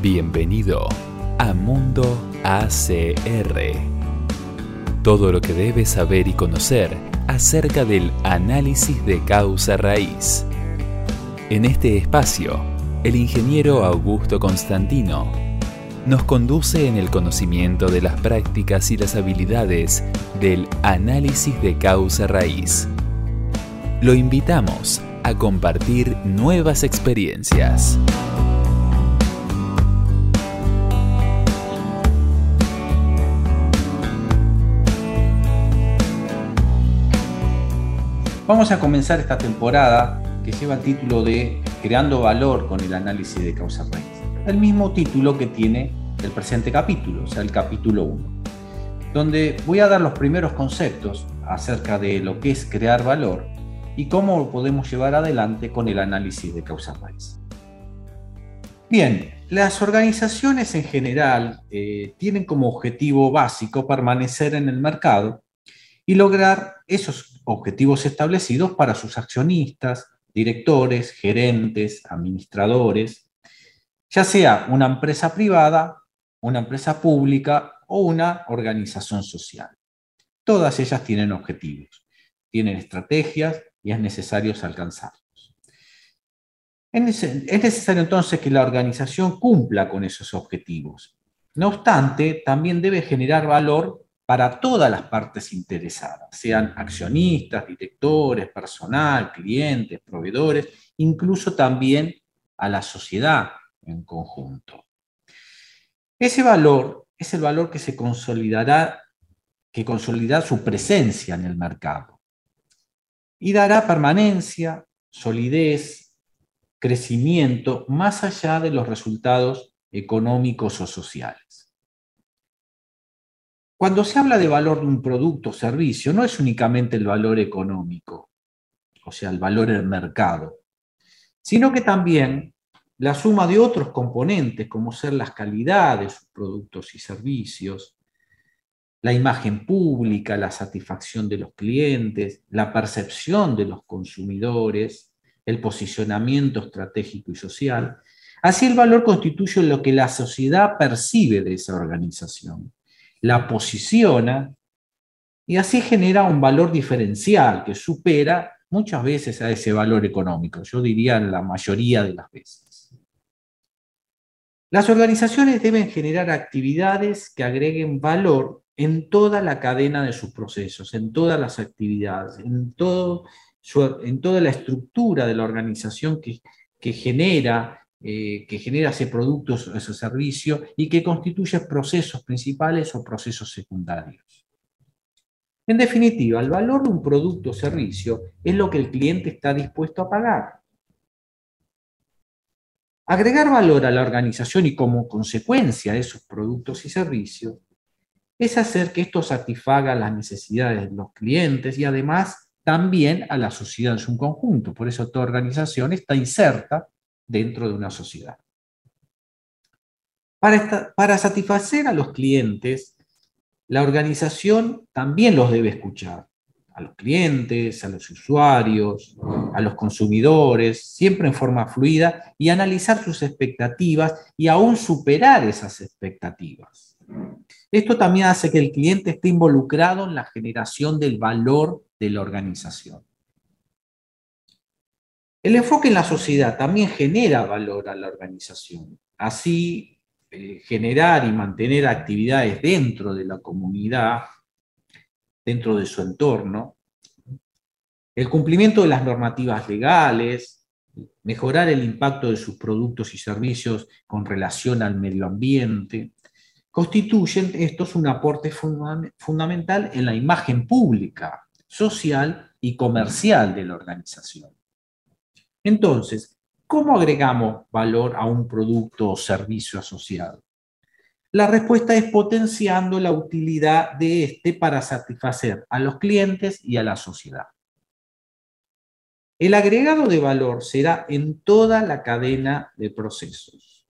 Bienvenido a Mundo ACR. Todo lo que debes saber y conocer acerca del análisis de causa raíz. En este espacio, el ingeniero Augusto Constantino nos conduce en el conocimiento de las prácticas y las habilidades del análisis de causa raíz. Lo invitamos a compartir nuevas experiencias. Vamos a comenzar esta temporada que lleva el título de Creando valor con el análisis de causa raíz. El mismo título que tiene el presente capítulo, o sea, el capítulo 1, donde voy a dar los primeros conceptos acerca de lo que es crear valor y cómo lo podemos llevar adelante con el análisis de causa raíz. Bien, las organizaciones en general eh, tienen como objetivo básico permanecer en el mercado y lograr esos objetivos establecidos para sus accionistas, directores, gerentes, administradores, ya sea una empresa privada, una empresa pública o una organización social. Todas ellas tienen objetivos, tienen estrategias y es necesario alcanzarlos. Es necesario entonces que la organización cumpla con esos objetivos. No obstante, también debe generar valor para todas las partes interesadas, sean accionistas, directores, personal, clientes, proveedores, incluso también a la sociedad en conjunto. Ese valor es el valor que se consolidará, que consolidará su presencia en el mercado y dará permanencia, solidez, crecimiento más allá de los resultados económicos o sociales. Cuando se habla de valor de un producto o servicio, no es únicamente el valor económico, o sea, el valor del mercado, sino que también la suma de otros componentes, como ser las calidades de sus productos y servicios, la imagen pública, la satisfacción de los clientes, la percepción de los consumidores, el posicionamiento estratégico y social. Así el valor constituye lo que la sociedad percibe de esa organización la posiciona y así genera un valor diferencial que supera muchas veces a ese valor económico, yo diría la mayoría de las veces. Las organizaciones deben generar actividades que agreguen valor en toda la cadena de sus procesos, en todas las actividades, en, toda la estructura de la organización que genera eh, que genera ese producto, ese servicio y que constituye procesos principales o procesos secundarios. En definitiva, el valor de un producto o servicio es lo que el cliente está dispuesto a pagar. Agregar valor a la organización y como consecuencia de esos productos y servicios es hacer que esto satisfaga las necesidades de los clientes y además también a la sociedad en su conjunto. Por eso toda organización está inserta dentro de una sociedad. Para, satisfacer a los clientes, la organización también los debe escuchar a los clientes, a los usuarios, a los consumidores, siempre en forma fluida y analizar sus expectativas y aún superar esas expectativas. Esto también hace que el cliente esté involucrado en la generación del valor de la organización. El enfoque en la sociedad también genera valor a la organización. Así, eh, generar y mantener actividades dentro de la comunidad, dentro de su entorno, el cumplimiento de las normativas legales, mejorar el impacto de sus productos y servicios con relación al medio ambiente, constituyen estos un aporte fundamental en la imagen pública, social y comercial de la organización. Entonces, ¿cómo agregamos valor a un producto o servicio asociado? La respuesta es potenciando la utilidad de este para satisfacer a los clientes y a la sociedad. El agregado de valor será en toda la cadena de procesos,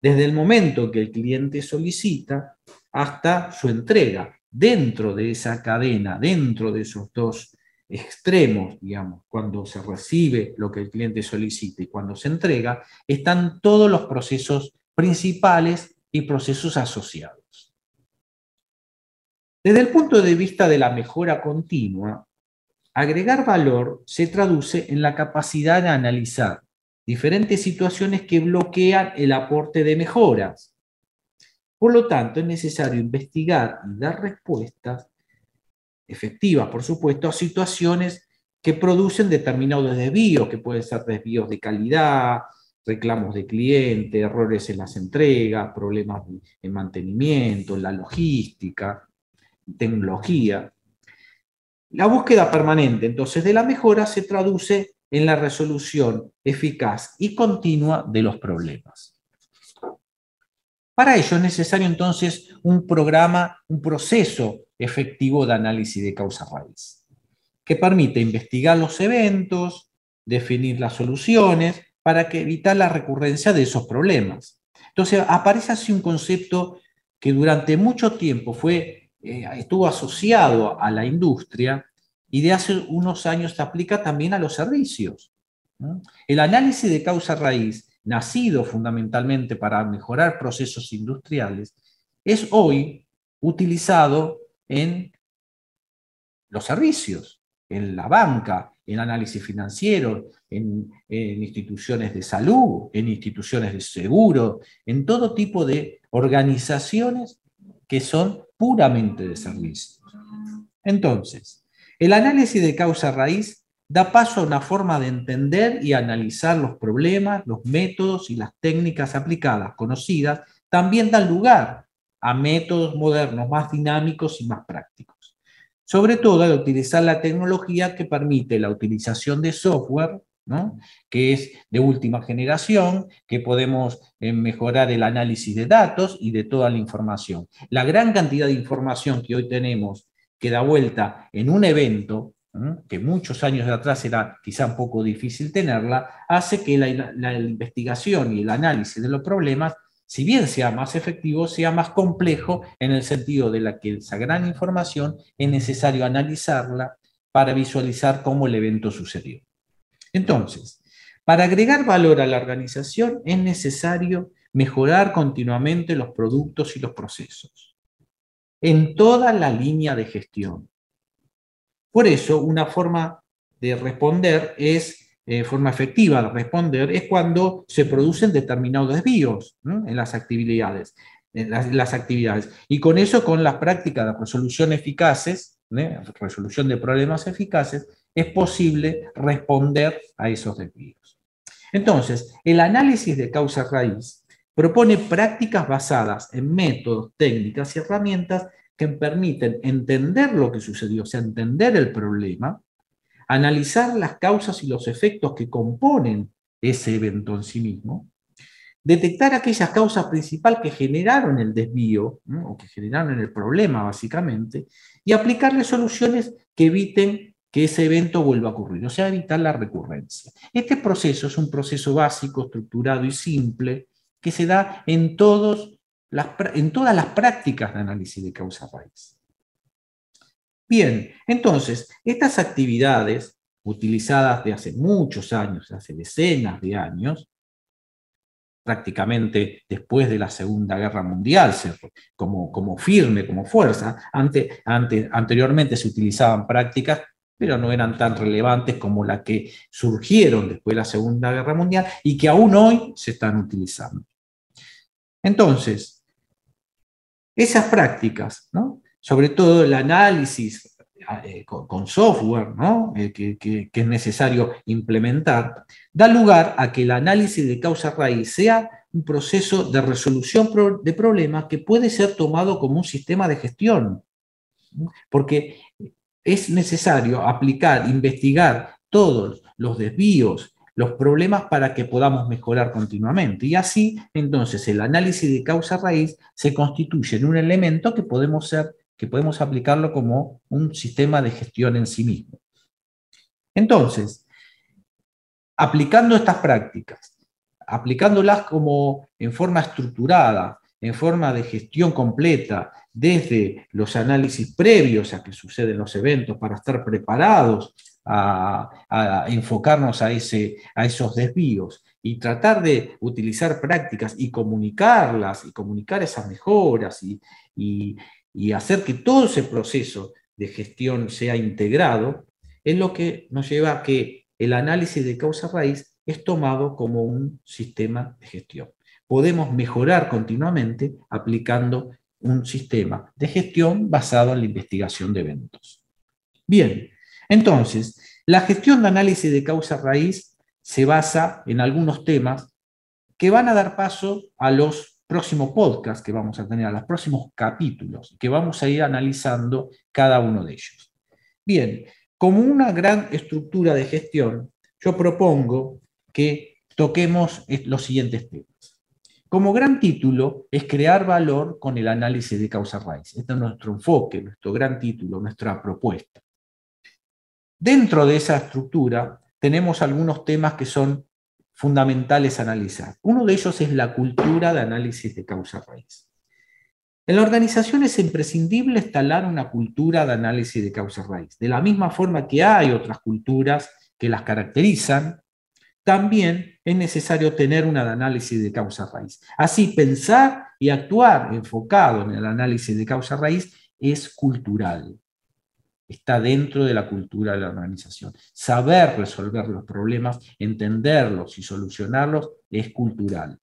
desde el momento que el cliente solicita hasta su entrega. Dentro de esa cadena, dentro de esos dos extremos, digamos, cuando se recibe lo que el cliente solicita y cuando se entrega, están todos los procesos principales y procesos asociados. Desde el punto de vista de la mejora continua, agregar valor se traduce en la capacidad de analizar diferentes situaciones que bloquean el aporte de mejoras. Por lo tanto, es necesario investigar y dar respuestas efectivas, por supuesto, a situaciones que producen determinados desvíos, que pueden ser desvíos de calidad, reclamos de cliente, errores en las entregas, problemas en mantenimiento, en la logística, tecnología. La búsqueda permanente, entonces, de la mejora se traduce en la resolución eficaz y continua de los problemas. Para ello es necesario entonces un programa, un proceso efectivo de análisis de causa raíz, que permite investigar los eventos, definir las soluciones, para evitar la recurrencia de esos problemas. Entonces aparece así un concepto que durante mucho tiempo fue, eh, estuvo asociado a la industria y de hace unos años se aplica también a los servicios. El análisis de causa raíz, nacido fundamentalmente para mejorar procesos industriales, es hoy utilizado en los servicios, en la banca, en análisis financiero, en, instituciones de salud, en instituciones de seguro, en todo tipo de organizaciones que son puramente de servicios. Entonces, el análisis de causa raíz da paso a una forma de entender y analizar los problemas, los métodos y las técnicas aplicadas, conocidas, también dan lugar a métodos modernos más dinámicos y más prácticos. Sobre todo al utilizar la tecnología que permite la utilización de software, que es de última generación, que podemos eh, mejorar el análisis de datos y de toda la información. La gran cantidad de información que hoy tenemos que da vuelta en un evento, que muchos años de atrás era quizá un poco difícil tenerla, hace que la investigación y el análisis de los problemas si bien sea más efectivo, sea más complejo en el sentido de la que esa gran información es necesario analizarla para visualizar cómo el evento sucedió. Entonces, para agregar valor a la organización es necesario mejorar continuamente los productos y los procesos en toda la línea de gestión. Por eso, una forma de responder es eh, forma efectiva de responder es cuando se producen determinados desvíos en las actividades. En las, actividades. Y con eso, con las prácticas de resolución eficaces, resolución de problemas eficaces, es posible responder a esos desvíos. Entonces, el análisis de causa raíz propone prácticas basadas en métodos, técnicas y herramientas que permiten entender lo que sucedió, o sea, entender el problema, analizar las causas y los efectos que componen ese evento en sí mismo, detectar aquellas causas principales que generaron el desvío o que generaron el problema básicamente y aplicarle soluciones que eviten que ese evento vuelva a ocurrir, o sea, evitar la recurrencia. Este proceso es un proceso básico, estructurado y simple que se da en, en todas las prácticas de análisis de causa raíz. Bien, entonces, estas actividades utilizadas de hace muchos años, hace decenas de años, prácticamente después de la Segunda Guerra Mundial, como, como firme, como fuerza. anteriormente se utilizaban prácticas, pero no eran tan relevantes como las que surgieron después de la Segunda Guerra Mundial y que aún hoy se están utilizando. Entonces, esas prácticas, ¿no? Sobre todo el análisis eh, con, software eh, que, es necesario implementar, da lugar a que el análisis de causa raíz sea un proceso de resolución de problemas que puede ser tomado como un sistema de gestión, porque es necesario aplicar, investigar todos los desvíos, los problemas para que podamos mejorar continuamente. Y así, entonces, el análisis de causa raíz se constituye en un elemento que podemos ser que podemos aplicarlo como un sistema de gestión en sí mismo. Entonces, aplicando estas prácticas, aplicándolas como en forma estructurada, en forma de gestión completa, desde los análisis previos a que suceden los eventos para estar preparados a, enfocarnos a, ese, a esos desvíos y tratar de utilizar prácticas y comunicarlas y comunicar esas mejoras y, hacer que todo ese proceso de gestión sea integrado, es lo que nos lleva a que el análisis de causa raíz es tomado como un sistema de gestión. Podemos mejorar continuamente aplicando un sistema de gestión basado en la investigación de eventos. Bien, entonces, la gestión de análisis de causa raíz se basa en algunos temas que van a dar paso a los próximos podcasts que vamos a tener, a los próximos capítulos, que vamos a ir analizando cada uno de ellos. Bien, como una gran estructura de gestión, yo propongo que toquemos los siguientes temas. Como gran título es crear valor con el análisis de causa raíz. Este es nuestro enfoque, nuestro gran título, nuestra propuesta. Dentro de esa estructura tenemos algunos temas que son fundamentales a analizar. Uno de ellos es la cultura de análisis de causa raíz. En la organización es imprescindible instalar una cultura de análisis de causa raíz. De la misma forma que hay otras culturas que las caracterizan, también es necesario tener un análisis de causa raíz. Así, pensar y actuar enfocado en el análisis de causa raíz es cultural está dentro de la cultura de la organización. Saber resolver los problemas, entenderlos y solucionarlos es cultural,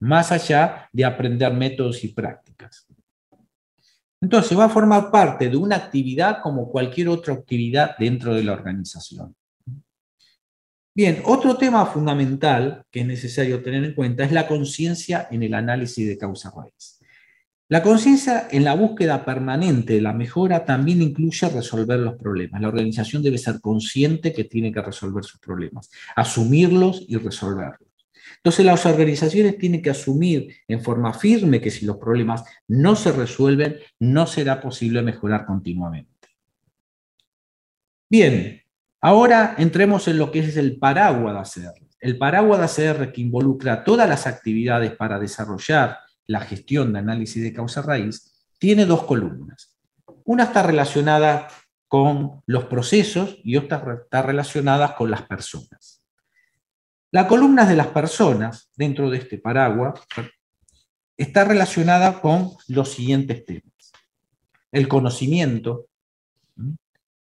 más allá de aprender métodos y prácticas. Entonces va a formar parte de una actividad como cualquier otra actividad dentro de la organización. Bien, otro tema fundamental que es necesario tener en cuenta es la conciencia en el análisis de causa raíz. La conciencia en la búsqueda permanente de la mejora también incluye resolver los problemas. La organización debe ser consciente que tiene que resolver sus problemas, asumirlos y resolverlos. Entonces las organizaciones tienen que asumir en forma firme que si los problemas no se resuelven, no será posible mejorar continuamente. Bien, ahora entremos en lo que es el paraguas de ACR. El paraguas de ACR que involucra todas las actividades para desarrollar la gestión de análisis de causa raíz, tiene dos columnas. Una está relacionada con los procesos y otra está relacionada con las personas. La columna de las personas, dentro de este paraguas, está relacionada con los siguientes temas. El conocimiento.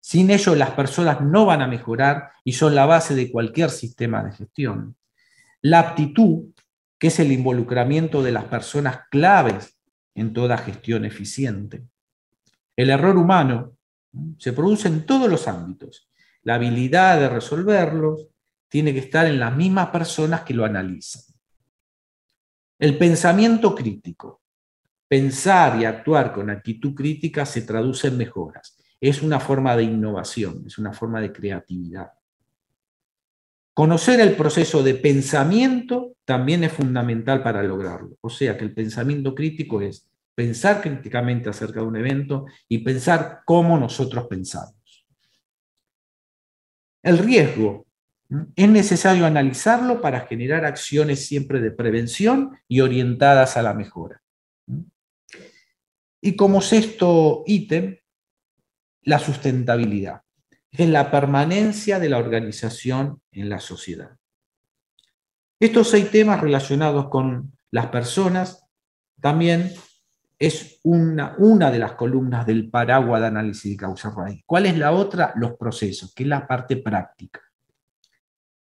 Sin ello las personas no van a mejorar y son la base de cualquier sistema de gestión. La aptitud, que es el involucramiento de las personas claves en toda gestión eficiente. El error humano se produce en todos los ámbitos. La habilidad de resolverlos tiene que estar en las mismas personas que lo analizan. El pensamiento crítico. Pensar y actuar con actitud crítica se traduce en mejoras. Es una forma de innovación, es una forma de creatividad. Conocer el proceso de pensamiento también es fundamental para lograrlo. O sea que el pensamiento crítico es pensar críticamente acerca de un evento y pensar cómo nosotros pensamos. El riesgo. Es necesario analizarlo para generar acciones siempre de prevención y orientadas a la mejora. Y como sexto ítem, la sustentabilidad es la permanencia de la organización en la sociedad. Estos seis temas relacionados con las personas también es una, una de las columnas del paraguas de análisis de causa raíz. ¿Cuál es la otra? Los procesos, que es la parte práctica.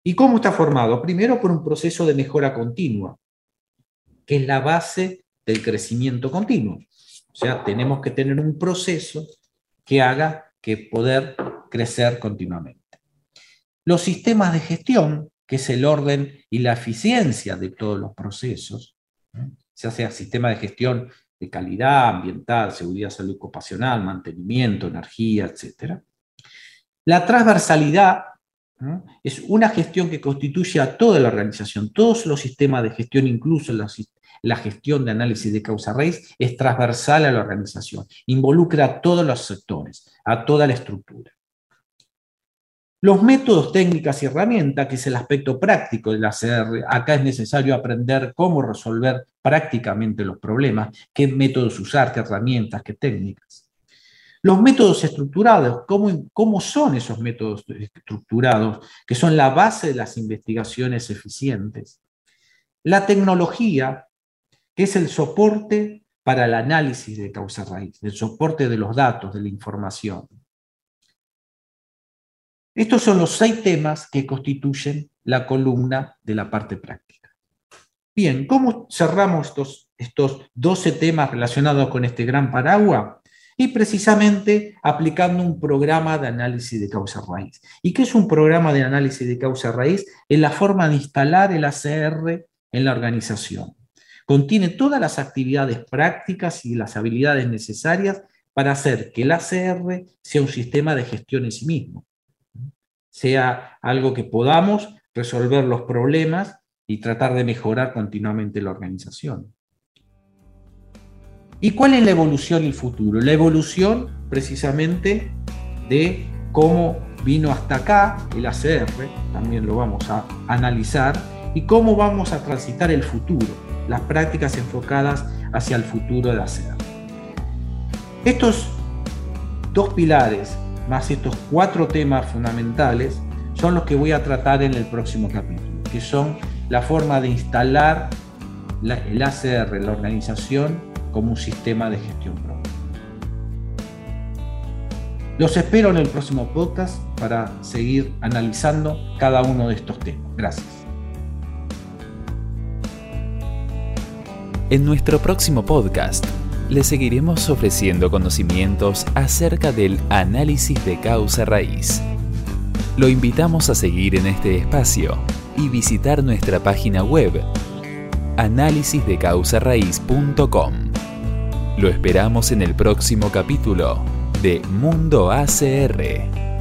¿Y cómo está formado? Primero por un proceso de mejora continua, que es la base del crecimiento continuo. O sea, tenemos que tener un proceso que haga que poder crecer continuamente. Los sistemas de gestión, que es el orden y la eficiencia de todos los procesos, se hace sistema de gestión de calidad ambiental, seguridad, salud ocupacional, mantenimiento, energía, etc. La transversalidad es una gestión que constituye a toda la organización, todos los sistemas de gestión, incluso la, la gestión de análisis de causa raíz, es transversal a la organización, involucra a todos los sectores, a toda la estructura. Los métodos, técnicas y herramientas, que es el aspecto práctico de la acá es necesario aprender cómo resolver prácticamente los problemas, qué métodos usar, qué herramientas, qué técnicas. Los métodos estructurados, ¿cómo, ¿cómo son esos métodos estructurados que son la base de las investigaciones eficientes? La tecnología, que es el soporte para el análisis de causa raíz, el soporte de los datos, de la información. Estos son los seis temas que constituyen la columna de la parte práctica. Bien, ¿cómo cerramos estos, estos 12 temas relacionados con este gran paraguas? Y precisamente aplicando un programa de análisis de causa raíz. ¿Y qué es un programa de análisis de causa raíz? Es la forma de instalar el ACR en la organización. Contiene todas las actividades prácticas y las habilidades necesarias para hacer que el ACR sea un sistema de gestión en sí mismo sea algo que podamos resolver los problemas y tratar de mejorar continuamente la organización. ¿Y cuál es la evolución y el futuro? La evolución precisamente de cómo vino hasta acá el ACR, también lo vamos a analizar, y cómo vamos a transitar el futuro, las prácticas enfocadas hacia el futuro del ACR. Estos dos pilares más estos cuatro temas fundamentales, son los que voy a tratar en el próximo capítulo, que son la forma de instalar el ACR la organización como un sistema de gestión propia. Los espero en el próximo podcast para seguir analizando cada uno de estos temas. Gracias. En nuestro próximo podcast le seguiremos ofreciendo conocimientos acerca del análisis de causa raíz. Lo invitamos a seguir en este espacio y visitar nuestra página web análisisdecausarraíz.com. Lo esperamos en el próximo capítulo de Mundo ACR.